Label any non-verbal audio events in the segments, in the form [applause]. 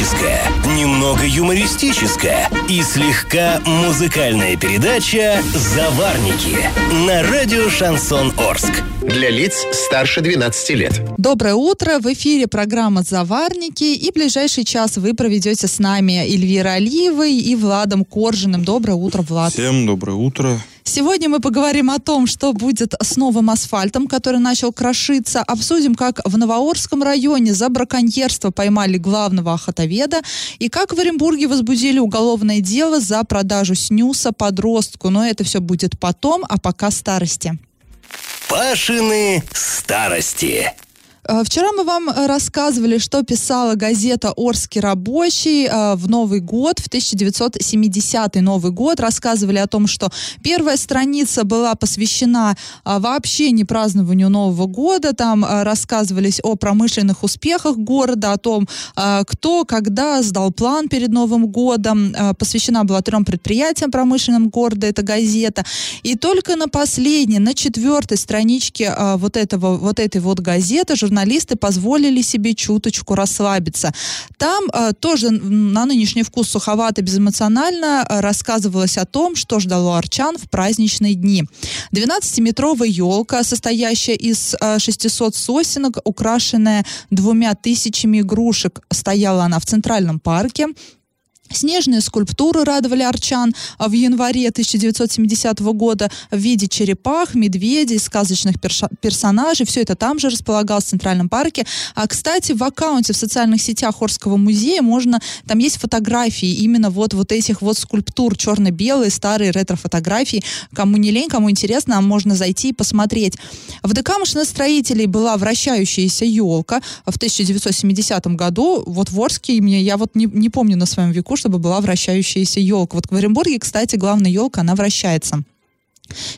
романтическая, немного юмористическая и слегка музыкальная передача «Заварники» на радио «Шансон Орск». Для лиц старше 12 лет. Доброе утро! В эфире программа «Заварники» и ближайший час вы проведете с нами Эльвира Алиевой и Владом Коржиным. Доброе утро, Влад. Всем доброе утро. Сегодня мы поговорим о том, что будет с новым асфальтом, который начал крошиться. Обсудим, как в Новоорском районе за браконьерство поймали главного охотоведа и как в Оренбурге возбудили уголовное дело за продажу снюса подростку. Но это все будет потом, а пока старости. Пашины старости. Э, вчера мы вам э, рассказывали, что писала газета «Орский рабочий» э, в Новый год, в 1970 Новый год. Рассказывали о том, что первая страница была посвящена вообще не празднованию Нового года. Там рассказывались о промышленных успехах города, о том, кто, когда сдал план перед Новым годом. Посвящена была трем предприятиям промышленным города, эта газета. И только на последней, на четвертой страничке вот, этого, вот этой вот газеты журналисты позволили себе чуточку расслабиться. Там э, тоже на нынешний вкус суховато, безэмоционально э, рассказывалось о том, что ждало арчан в праздничные дни. 12-метровая елка, состоящая из э, 600 сосенок, украшенная двумя тысячами игрушек, стояла она в Центральном парке. Снежные скульптуры радовали арчан а в январе 1970 года в виде черепах, медведей, сказочных персонажей. Все это там же располагалось в Центральном парке. А, кстати, в аккаунте в социальных сетях Орского музея можно, там есть фотографии именно вот, вот этих вот скульптур, черно-белые, старые ретро-фотографии. Кому не лень, кому интересно, а можно зайти и посмотреть. В ДК машиностроителей была вращающаяся елка в 1970 году. Вот в Орске, я вот не, не помню на своем веку, чтобы была вращающаяся елка. Вот в Оренбурге, кстати, главная елка, она вращается.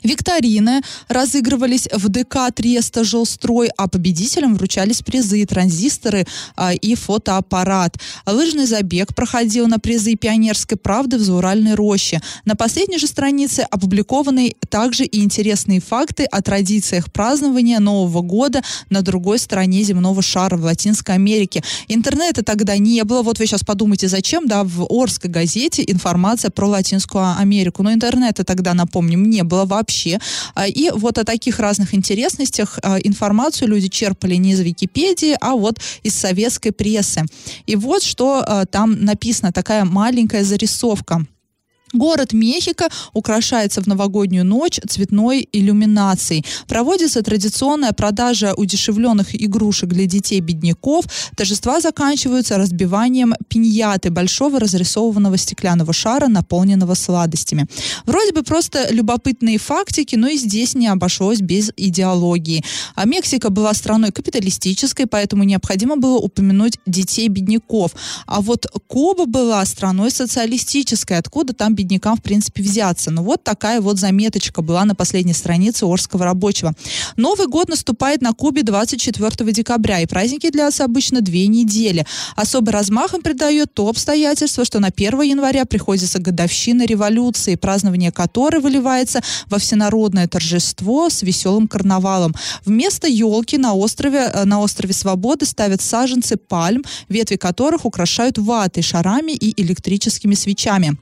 Викторины разыгрывались в ДК Треста Жилстрой, а победителям вручались призы, транзисторы а, и фотоаппарат. Лыжный забег проходил на призы Пионерской правды в Зауральной роще. На последней же странице опубликованы также и интересные факты о традициях празднования Нового года на другой стороне земного шара в Латинской Америке. Интернета тогда не было. Вот вы сейчас подумайте, зачем, да, в Орской газете информация про Латинскую Америку. Но интернета тогда, напомним, не было было вообще. А, и вот о таких разных интересностях а, информацию люди черпали не из Википедии, а вот из советской прессы. И вот что а, там написано, такая маленькая зарисовка. Город Мехико украшается в новогоднюю ночь цветной иллюминацией. Проводится традиционная продажа удешевленных игрушек для детей-бедняков. Торжества заканчиваются разбиванием пиньяты, большого разрисованного стеклянного шара, наполненного сладостями. Вроде бы просто любопытные фактики, но и здесь не обошлось без идеологии. А Мексика была страной капиталистической, поэтому необходимо было упомянуть детей-бедняков. А вот Куба была страной социалистической, откуда там беднякам, в принципе, взяться. Ну, вот такая вот заметочка была на последней странице Орского рабочего. Новый год наступает на Кубе 24 декабря, и праздники длятся обычно две недели. Особый размах им придает то обстоятельство, что на 1 января приходится годовщина революции, празднование которой выливается во всенародное торжество с веселым карнавалом. Вместо елки на острове, э, на острове Свободы ставят саженцы пальм, ветви которых украшают ватой, шарами и электрическими свечами.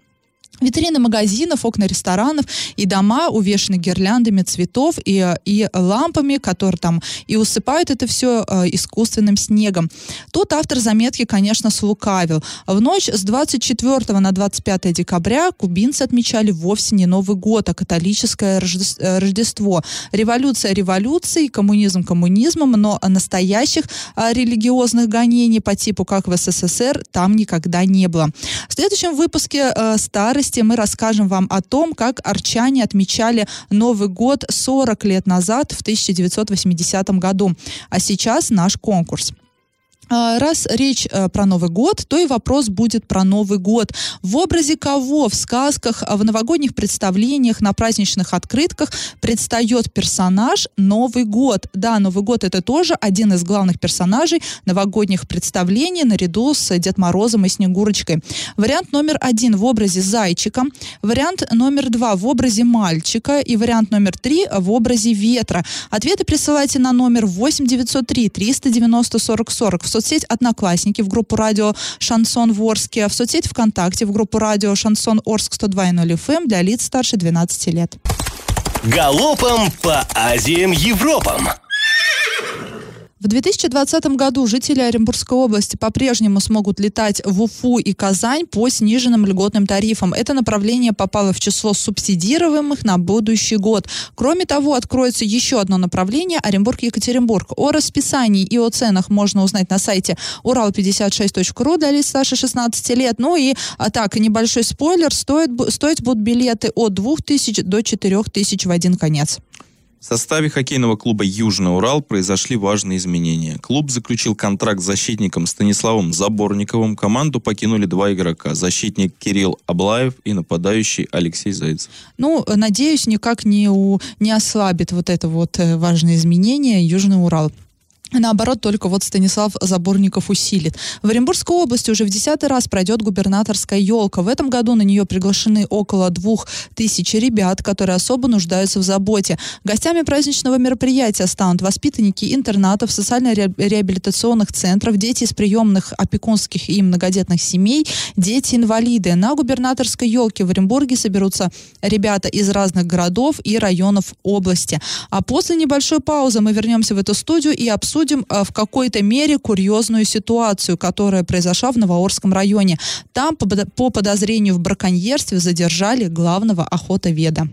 Витрины магазинов, окна ресторанов и дома увешаны гирляндами цветов и, и лампами, которые там и усыпают это все э, искусственным снегом. Тут автор заметки, конечно, слукавил. В ночь с 24 на 25 декабря кубинцы отмечали вовсе не Новый год, а католическое э, Рождество. Революция революцией, коммунизм коммунизмом, но настоящих э, религиозных гонений по типу как в СССР там никогда не было. В следующем выпуске старость подкасте мы расскажем вам о том, как арчане отмечали Новый год 40 лет назад, в 1980 году. А сейчас наш конкурс. А, раз речь э, про Новый год, то и вопрос будет про Новый год. В образе кого в сказках, в новогодних представлениях, на праздничных открытках предстает персонаж Новый год? Да, Новый год это тоже один из главных персонажей новогодних представлений наряду с Дед Морозом и Снегурочкой. Вариант номер один в образе зайчика, вариант номер два в образе мальчика и вариант номер три в образе ветра. Ответы присылайте на номер 8 903 390 40 40 в соцсеть «Одноклассники» в группу радио «Шансон в Орске», в соцсеть ВКонтакте в группу радио «Шансон Орск 102.0 FM» для лиц старше 12 лет. Галопом по Азиям Европам! В 2020 году жители Оренбургской области по-прежнему смогут летать в Уфу и Казань по сниженным льготным тарифам. Это направление попало в число субсидируемых на будущий год. Кроме того, откроется еще одно направление – Оренбург-Екатеринбург. О расписании и о ценах можно узнать на сайте урал56.ру для лиц старше 16 лет. Ну и а так, небольшой спойлер, стоит, стоить будут билеты от 2000 до 4000 в один конец. В составе хоккейного клуба «Южный Урал» произошли важные изменения. Клуб заключил контракт с защитником Станиславом Заборниковым. Команду покинули два игрока. Защитник Кирилл Аблаев и нападающий Алексей Зайцев. Ну, надеюсь, никак не, у, не ослабит вот это вот э, важное изменение «Южный Урал». Наоборот, только вот Станислав Заборников усилит. В Оренбургской области уже в десятый раз пройдет губернаторская елка. В этом году на нее приглашены около двух тысяч ребят, которые особо нуждаются в заботе. Гостями праздничного мероприятия станут воспитанники интернатов, социально-реабилитационных центров, дети из приемных опекунских и многодетных семей, дети-инвалиды. На губернаторской елке в Оренбурге соберутся ребята из разных городов и районов области. А после небольшой паузы мы вернемся в эту студию и обсудим обсудим э, в какой-то мере курьезную ситуацию, которая произошла в Новоорском районе. Там по подозрению в браконьерстве задержали главного охотоведа.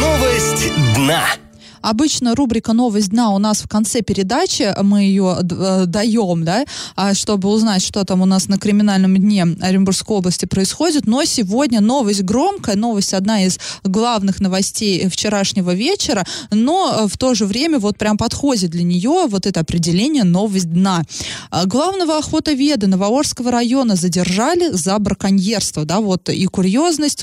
Новость дна. Обычно рубрика «Новость дна» у нас в конце передачи, мы ее э, даем, да, а, чтобы узнать, что там у нас на криминальном дне Оренбургской области происходит. Но сегодня новость громкая, новость одна из главных новостей вчерашнего вечера, но э, в то же время вот прям подходит для нее вот это определение «новость дна». А, главного охотоведа Новоорского района задержали за браконьерство, да, вот и курьезность,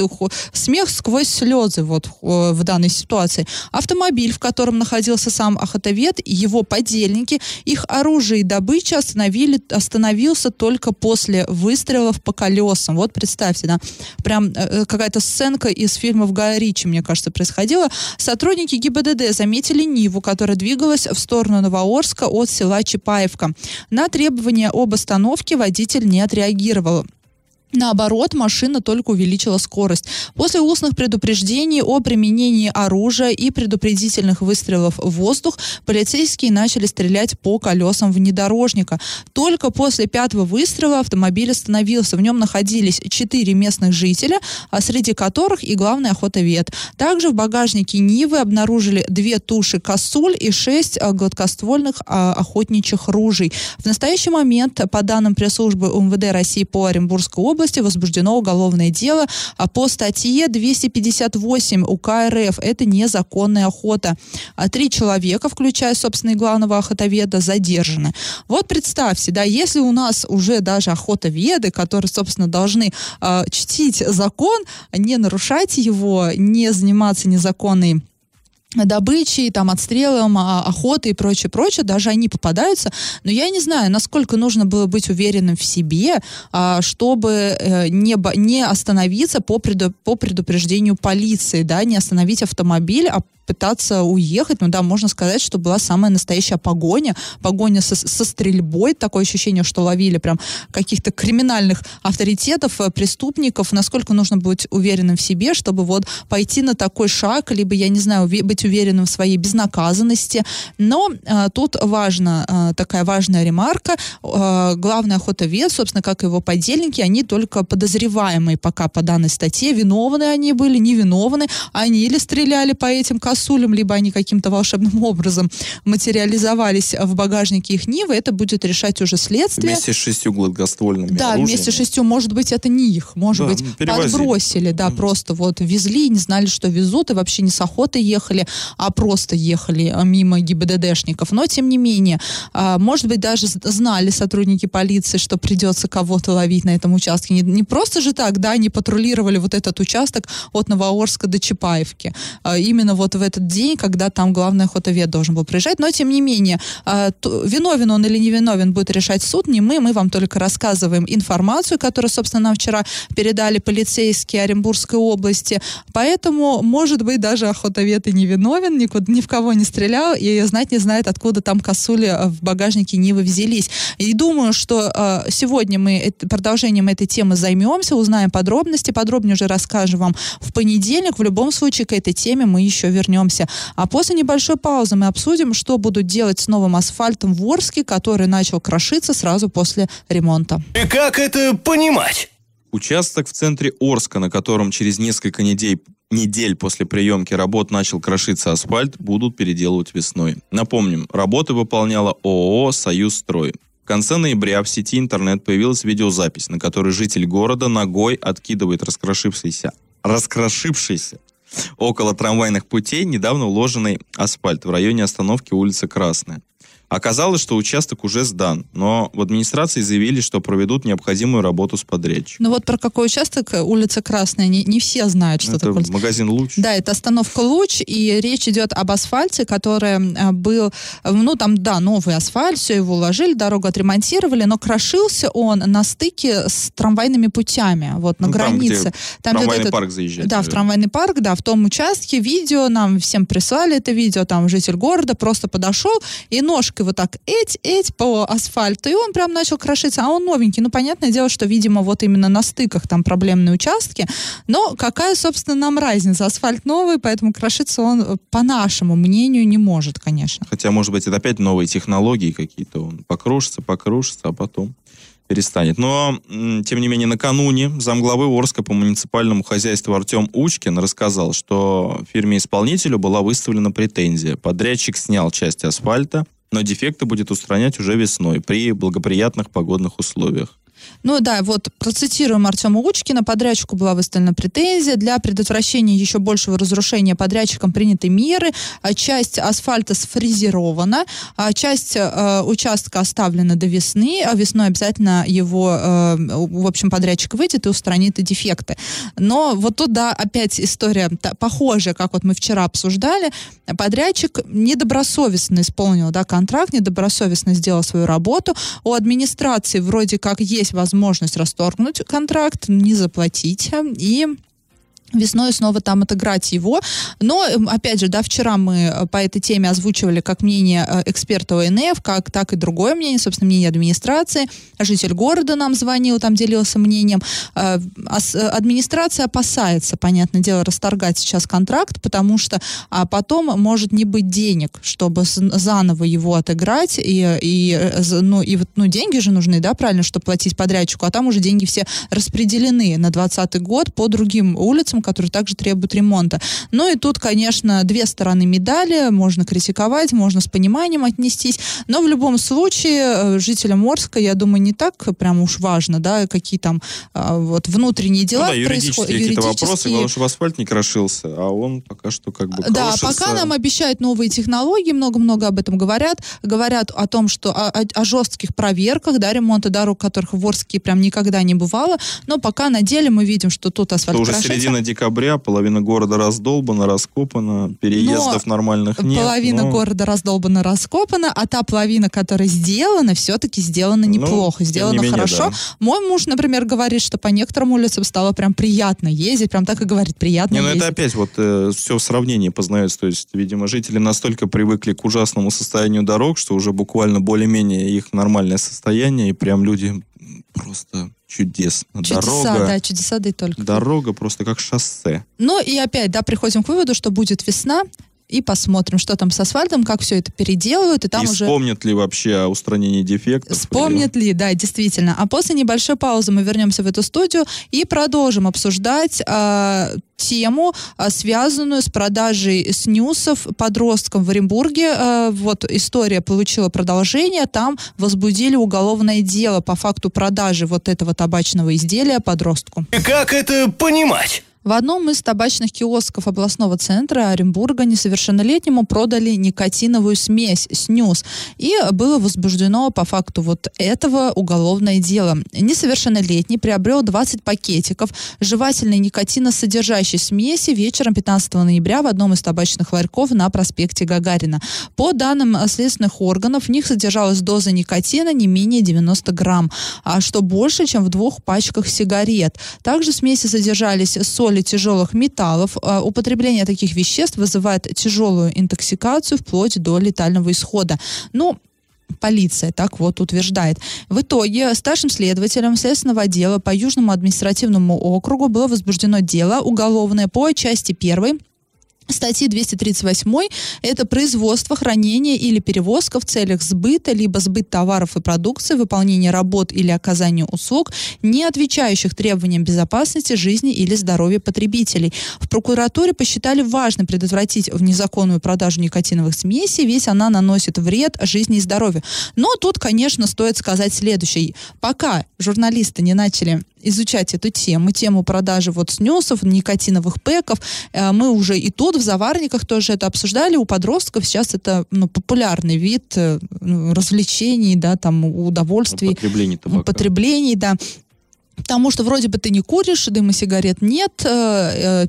смех сквозь слезы вот э, в данной ситуации. Автомобиль, в котором котором находился сам охотовед, его подельники, их оружие и добыча остановили, остановился только после выстрелов по колесам. Вот представьте, да, прям э, э, какая-то сценка из фильмов Гая Ричи, мне кажется, происходила. Сотрудники ГИБДД заметили Ниву, которая двигалась в сторону Новоорска от села Чапаевка. На требования об остановке водитель не отреагировал. Наоборот, машина только увеличила скорость. После устных предупреждений о применении оружия и предупредительных выстрелов в воздух полицейские начали стрелять по колесам внедорожника. Только после пятого выстрела автомобиль остановился. В нем находились четыре местных жителя, а среди которых и главный охотовед. Также в багажнике Нивы обнаружили две туши косуль и шесть а, гладкоствольных а, охотничьих ружей. В настоящий момент, по данным пресс-службы УМВД России по Оренбургской области, области возбуждено уголовное дело а по статье 258 УК РФ. Это незаконная охота. А три человека, включая, собственно, и главного охотоведа, задержаны. Вот представьте, да, если у нас уже даже охотоведы, которые, собственно, должны э, чтить закон, не нарушать его, не заниматься незаконной добычей, там, отстрелом, а, охотой и прочее, прочее, даже они попадаются. Но я не знаю, насколько нужно было быть уверенным в себе, а, чтобы э, не, не остановиться по, преду, по предупреждению полиции, да, не остановить автомобиль, а пытаться уехать. Ну да, можно сказать, что была самая настоящая погоня. Погоня со, со стрельбой. Такое ощущение, что ловили прям каких-то криминальных авторитетов, э, преступников. Насколько нужно быть уверенным в себе, чтобы вот пойти на такой шаг, либо, я не знаю, быть уверенным в своей безнаказанности. Но э, тут важно, э, такая важная ремарка. Э, главный охотовед, собственно, как и его подельники, они только подозреваемые пока по данной статье. Виновны они были, невиновны. Они или стреляли по этим косулям, либо они каким-то волшебным [laughs] образом материализовались в багажнике их Нивы, это будет решать уже следствие. Вместе с шестью гладкоствольными Да, оружиями. вместе с шестью, может быть, это не их, может да, быть, перевозили. подбросили, да, mm просто вот везли, не знали, что везут, и вообще не с охоты ехали, а просто ехали а, мимо ГИБДДшников. Но, тем не менее, а, может быть, даже знали сотрудники полиции, что придется кого-то ловить на этом участке. Не, не просто же так, да, они патрулировали вот этот участок от Новоорска до Чапаевки. А, именно вот в этот день, когда там главный охотовед должен был приезжать. Но, тем не менее, а, виновен он или не виновен будет решать суд, не мы. Мы вам только рассказываем информацию, которую, собственно, нам вчера передали полицейские Оренбургской области. Поэтому, может быть, даже охотовед и не виновен никуда, ни в кого не стрелял, и знать не знает, откуда там косули в багажнике Нивы взялись. И думаю, что э, сегодня мы продолжением этой темы займемся, узнаем подробности, подробнее уже расскажем вам в понедельник. В любом случае к этой теме мы еще вернемся. А после небольшой паузы мы обсудим, что будут делать с новым асфальтом в Орске, который начал крошиться сразу после ремонта. И как это понимать? Участок в центре Орска, на котором через несколько недель, недель после приемки работ начал крошиться асфальт, будут переделывать весной. Напомним, работы выполняла ООО «Союз строй». В конце ноября в сети интернет появилась видеозапись, на которой житель города ногой откидывает раскрошившийся, раскрошившийся около трамвайных путей недавно уложенный асфальт в районе остановки улицы Красная. Оказалось, что участок уже сдан, но в администрации заявили, что проведут необходимую работу с подрядчиком. Ну вот про какой участок э, улица Красная, не, не все знают, что это такое. магазин «Луч». Да, это остановка «Луч», и речь идет об асфальте, который а, был, э, ну там, да, новый асфальт, все его уложили, дорогу отремонтировали, но крошился он на стыке с трамвайными путями, вот на Ну, там, границе. где Там, где трамвайный этот- парк заезжать. Да, в трамвайный парк, да, в том участке видео нам всем прислали это видео, там житель города просто подошел и ножкой вот так эть, эть по асфальту, и он прям начал крошиться, а он новенький. Ну, понятное дело, что, видимо, вот именно на стыках там проблемные участки, но какая, собственно, нам разница? Асфальт новый, поэтому крошиться он, э, по нашему мнению, не может, конечно. Хотя, может быть, это опять новые технологии какие-то. Он покрушится, покрушится, а потом перестанет. Но, тем не менее, накануне замглавы Орска по муниципальному хозяйству Артем Учкин рассказал, что фирме-исполнителю была выставлена претензия. Подрядчик снял часть асфальта, но дефекты будет устранять уже весной при благоприятных погодных условиях. Ну да, вот процитируем Артема Учкина. Подрядчику была выставлена претензия. Для предотвращения еще большего разрушения подрядчиком приняты меры. А Часть асфальта сфрезерована, а часть э, участка оставлена до весны. А весной обязательно его, э, в общем, подрядчик выйдет и устранит и дефекты. Но вот тут, да, опять история похожая, как вот мы вчера обсуждали. Подрядчик недобросовестно исполнил да, контракт, недобросовестно сделал свою работу. У администрации вроде как есть возможность расторгнуть контракт, не заплатить э, и весной снова там отыграть его. Но, эм, опять же, да, вчера мы э, по этой теме озвучивали как мнение э, эксперта ОНФ, как, так и другое мнение, собственно, мнение администрации. Житель города нам звонил, там делился мнением. Э, Администрация опасается, понятное дело, расторгать сейчас контракт, потому что а потом может не быть денег, чтобы заново его отыграть, и, и, ну, и вот, ну, деньги же нужны, да, правильно, чтобы платить подрядчику, а там уже деньги все распределены на 2020 год по другим улицам, которые также требуют ремонта. Ну и тут, конечно, две стороны медали, можно критиковать, можно с пониманием отнестись, но в любом случае э, жителям Орска, я думаю, не так прям уж важно, да, какие там а, вот внутренние Ну дела да, юридические происходят. какие-то вопросы, главное, чтобы асфальт не крошился, а он пока что как бы Да, крошится. пока нам обещают новые технологии, много-много об этом говорят. Говорят о том, что о, о- о жестких проверках, да, ремонта дорог, которых в Орске прям никогда не бывало. Но пока на деле мы видим, что тут асфальт Это уже середина декабря, половина города раздолбана, раскопана, переездов нормальных нет. Половина но- города раздолбана, раскопана, а та половина, которая сделана, все-таки сделана Ну, неплохо, тем сделана не менее, хорошо. да. Мой муж, например, говорит, что по некоторым улицам стало прям приятно ездить, прям так и говорит, приятно Не, ну ездить. это опять вот все в сравнении познается. То есть, видимо, жители настолько привыкли к ужасному состоянию дорог, что уже буквально более-менее их нормальное состояние, и прям люди просто чудесно. Чудеса, Дорога, да, чудеса, да и только. дорога просто как шоссе. Ну и опять, да, приходим к выводу, что будет весна, и посмотрим, что там с асфальтом, как все это переделают, и там и уже... вспомнят ли вообще о устранении дефектов? Вспомнят ли, да, действительно. А после небольшой паузы мы вернемся в эту студию и продолжим обсуждать а, тему, а, связанную с продажей снюсов подросткам в Оренбурге. А, вот история получила продолжение. Там возбудили уголовное дело по факту продажи вот этого табачного изделия подростку. И как это понимать? В одном из табачных киосков областного центра Оренбурга несовершеннолетнему продали никотиновую смесь снюс. И было возбуждено по факту вот этого уголовное дело. Несовершеннолетний приобрел 20 пакетиков жевательной никотиносодержащей смеси вечером 15 ноября в одном из табачных ларьков на проспекте Гагарина. По данным следственных органов, в них содержалась доза никотина не менее 90 грамм, а что больше, чем в двух пачках сигарет. Также в смеси содержались соль соли тяжелых металлов. А, употребление таких веществ вызывает тяжелую интоксикацию вплоть до летального исхода. Ну, полиция так вот утверждает. В итоге старшим следователем Следственного отдела по Южному административному округу было возбуждено дело уголовное по части 1 статьи 238 это производство, хранение или перевозка в целях сбыта, либо сбыт товаров и продукции, выполнение работ или оказание услуг, не отвечающих требованиям безопасности, жизни или здоровья потребителей. В прокуратуре посчитали важным предотвратить незаконную продажу никотиновых смесей, ведь она наносит вред жизни и здоровью. Но тут, конечно, стоит сказать следующее. Пока журналисты не начали изучать эту тему, тему продажи вот снюсов, никотиновых пэков. Э, мы уже и тут в заварниках тоже это обсуждали. У подростков сейчас это ну, популярный вид э, ну, развлечений, да, там удовольствий. Употребление табака. Употреблений, да. Потому что вроде бы ты не куришь, дыма сигарет нет, э, Э,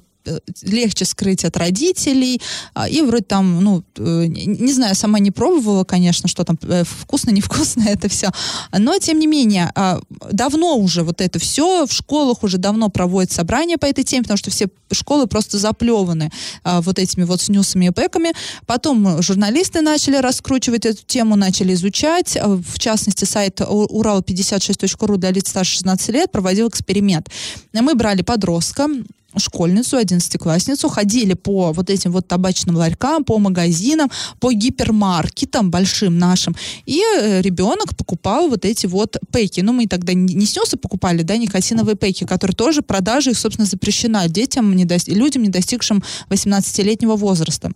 легче скрыть от родителей. А, и вроде там, ну, э, не знаю, сама не пробовала, конечно, что там э, вкусно, невкусно [laughs] это все. Но, тем не менее, а, давно уже вот это все, в школах уже давно проводят собрания по этой теме, потому что все школы просто заплеваны а, вот этими вот снюсами и пэками. Потом журналисты начали раскручивать эту тему, начали изучать. В частности, сайт урал56.ру для лиц старше 16 лет проводил эксперимент. Мы брали подростка, школьницу, одиннадцатиклассницу, ходили по вот этим вот табачным ларькам, по магазинам, по гипермаркетам большим нашим, и э, ребенок покупал вот эти вот пейки. Ну, мы тогда не снесы покупали, да, никотиновые пейки, которые тоже продажа их, собственно, запрещена детям, не до... людям, не достигшим 18-летнего возраста.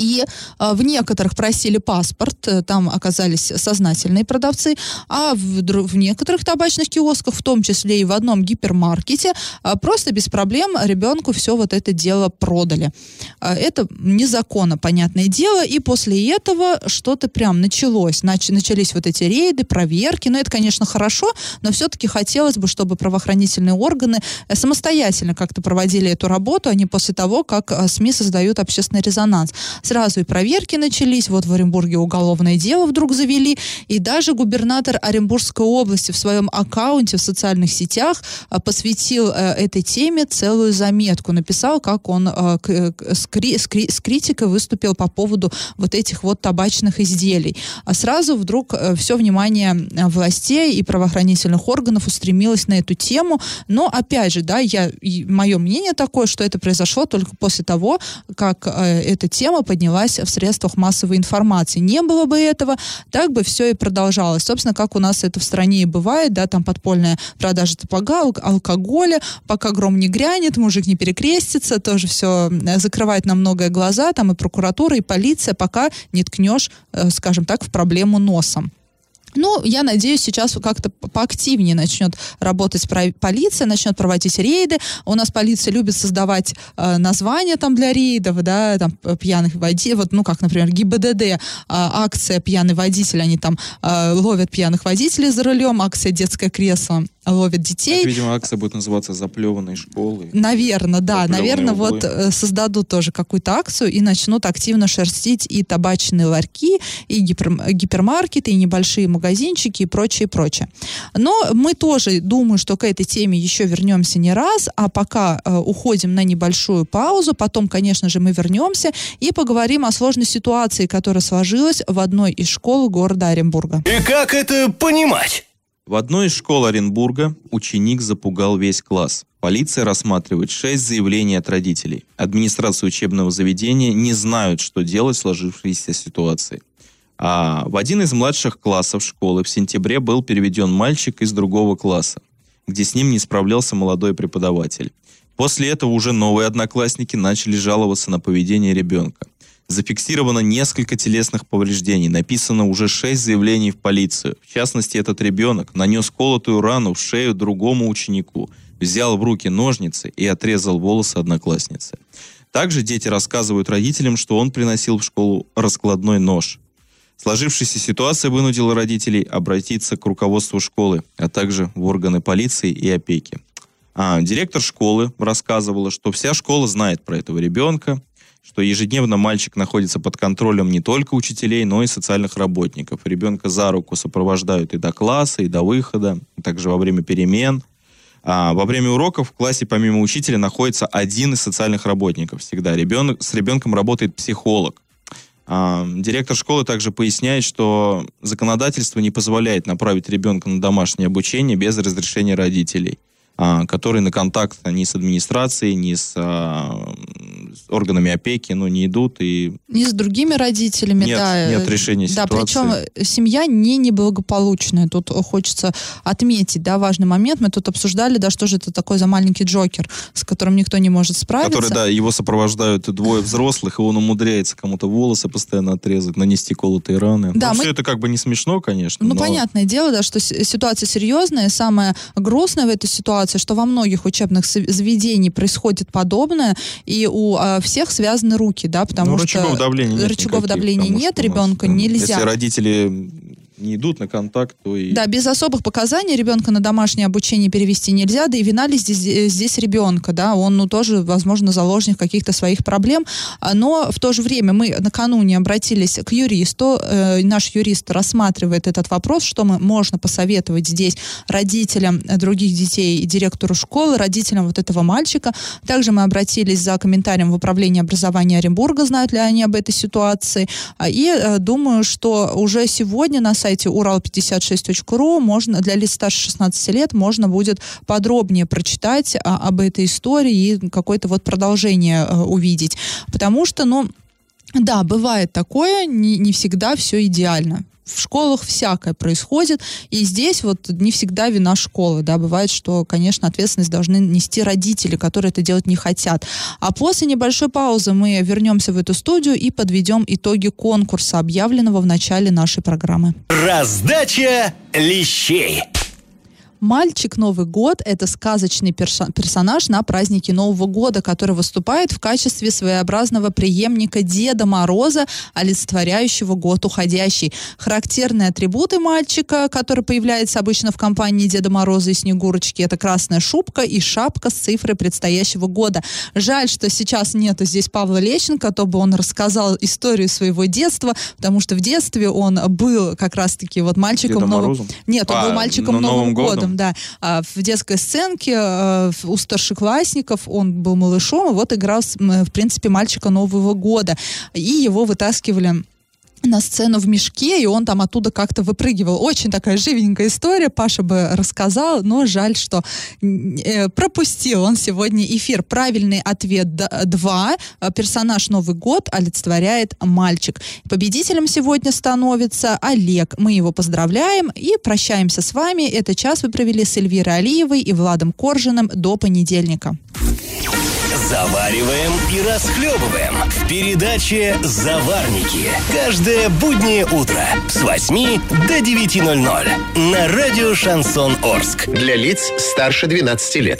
И э, в некоторых просили паспорт, э, там оказались сознательные продавцы, а в, в некоторых табачных киосках, в том числе и в одном гипермаркете, э, просто без проблем ребенку все вот это дело продали. Э, это незаконно, понятное дело, и после этого что-то прям началось. Нач, начались вот эти рейды, проверки, но это, конечно, хорошо, но все-таки хотелось бы, чтобы правоохранительные органы э, самостоятельно как-то проводили эту работу, а не после того, как э, СМИ создают общественный резонанс сразу и проверки начались, вот в Оренбурге уголовное дело вдруг завели, и даже губернатор Оренбургской области в своем аккаунте в социальных сетях а, посвятил э, этой теме целую заметку, написал, как он э, с, кри с, кри с критикой выступил по поводу вот этих вот табачных изделий. А сразу вдруг э, все внимание властей и правоохранительных органов устремилось на эту тему, но опять же, да, я, мое мнение такое, что это произошло только после того, как эта тема поднялась в средствах массовой информации. Не было бы этого, так бы все и продолжалось. Собственно, как у нас это в стране и бывает, да, там подпольная продажа табака, алкоголя, пока гром не грянет, мужик не перекрестится, тоже все закрывает на многое глаза, там и прокуратура, и полиция, пока не ткнешь, э, скажем так, в проблему носом. Ну, я надеюсь, сейчас как-то поактивнее начнет работать полиция, начнет проводить рейды. У нас полиция любит создавать э, названия там для рейдов, да, там пьяных водителей, вот, ну, как, например, ГИБДД, э, акция «Пьяный водитель», они там э, ловят пьяных водителей за рулем, акция «Детское кресло» ловят детей. Так, видимо, акция будет называться «Заплеванные школы». Наверное, да. Наверное, углы. вот э, создадут тоже какую-то акцию и начнут активно шерстить и табачные ларьки, и гипер, гипермаркеты, и небольшие магазинчики, и прочее, прочее. Но мы тоже, думаю, что к этой теме еще вернемся не раз, а пока э, уходим на небольшую паузу, потом, конечно же, мы вернемся и поговорим о сложной ситуации, которая сложилась в одной из школ города Оренбурга. И как это понимать? В одной из школ Оренбурга ученик запугал весь класс. Полиция рассматривает шесть заявлений от родителей. Администрация учебного заведения не знают, что делать в сложившейся ситуации. А в один из младших классов школы в сентябре был переведен мальчик из другого класса, где с ним не справлялся молодой преподаватель. После этого уже новые одноклассники начали жаловаться на поведение ребенка. Зафиксировано несколько телесных повреждений, написано уже шесть заявлений в полицию. В частности, этот ребенок нанес колотую рану в шею другому ученику, взял в руки ножницы и отрезал волосы одноклассницы. Также дети рассказывают родителям, что он приносил в школу раскладной нож. Сложившаяся ситуация вынудила родителей обратиться к руководству школы, а также в органы полиции и опеки. А, директор школы рассказывала, что вся школа знает про этого ребенка, что ежедневно мальчик находится под контролем не только учителей, но и социальных работников. Ребенка за руку сопровождают и до класса, и до выхода, также во время перемен. А, во время уроков в классе помимо учителя находится один из социальных работников всегда. Ребенок, с ребенком работает психолог. А, директор школы также поясняет, что законодательство не позволяет направить ребенка на домашнее обучение без разрешения родителей. А, которые на контакт ни с администрацией, ни с, а, с органами опеки, ну, не идут и... Ни с другими родителями, нет, да. Нет решения да, ситуации. причем семья не неблагополучная. Тут хочется отметить, да, важный момент. Мы тут обсуждали, да, что же это такой за маленький Джокер, с которым никто не может справиться. Который, да, его сопровождают двое взрослых, и он умудряется кому-то волосы постоянно отрезать, нанести колотые раны. Да, ну, мы... все это как бы не смешно, конечно. Ну, но... понятное дело, да, что ситуация серьезная. Самое грустное в этой ситуации, что во многих учебных заведениях происходит подобное, и у а, всех связаны руки, да, потому ну, что рычагов давления нет, рычагов никаких, давления нет, ребенка нельзя. Если родители не идут на контакт, то и... Да, без особых показаний ребенка на домашнее обучение перевести нельзя, да и вина ли здесь, э, здесь ребенка, да, он, ну, тоже, возможно, заложник каких-то своих проблем, а, но в то же время мы накануне обратились к юристу, э, наш юрист рассматривает этот вопрос, что мы можно посоветовать здесь родителям других детей и директору школы, родителям вот этого мальчика. Также мы обратились за комментарием в управление образования Оренбурга, знают ли они об этой ситуации, а, и э, думаю, что уже сегодня на сайте сайте урал56.ру можно для лиц старше 16 лет можно будет подробнее прочитать а, об этой истории и какое-то вот продолжение а, увидеть. Потому что, ну, да, бывает такое, не, не всегда все идеально в школах всякое происходит, и здесь вот не всегда вина школы, да, бывает, что, конечно, ответственность должны нести родители, которые это делать не хотят. А после небольшой паузы мы вернемся в эту студию и подведем итоги конкурса, объявленного в начале нашей программы. Раздача лещей. Мальчик Новый год – это сказочный перса- персонаж на празднике Нового года, который выступает в качестве своеобразного преемника Деда Мороза, олицетворяющего год уходящий. Характерные атрибуты мальчика, который появляется обычно в компании Деда Мороза и Снегурочки, это красная шубка и шапка с цифрой предстоящего года. Жаль, что сейчас нету здесь Павла Лещенко, то бы он рассказал историю своего детства, потому что в детстве он был как раз-таки вот мальчиком Дедом Новым... Морозом? Нет, он А, был мальчиком Новым Новым годом? годом, да. А, В детской сценке а, у старшеклассников он был малышом, и вот играл, в принципе, мальчика Нового года. И его вытаскивали на сцену в мешке, и он там оттуда как-то выпрыгивал. Очень такая живенькая история, Паша бы рассказал, но жаль, что э, пропустил он сегодня эфир. Правильный ответ д- два. Э, Персонаж Новый год олицетворяет мальчик. Победителем сегодня становится Олег. Мы его поздравляем и прощаемся с вами. Этот час вы провели с Эльвирой Алиевой и Владом Коржиным до понедельника. Завариваем и расхлебываем в передаче «Заварники». Каждое буднее утро с 8 до 9.00 на радио «Шансон Орск». Для лиц старше 12 лет.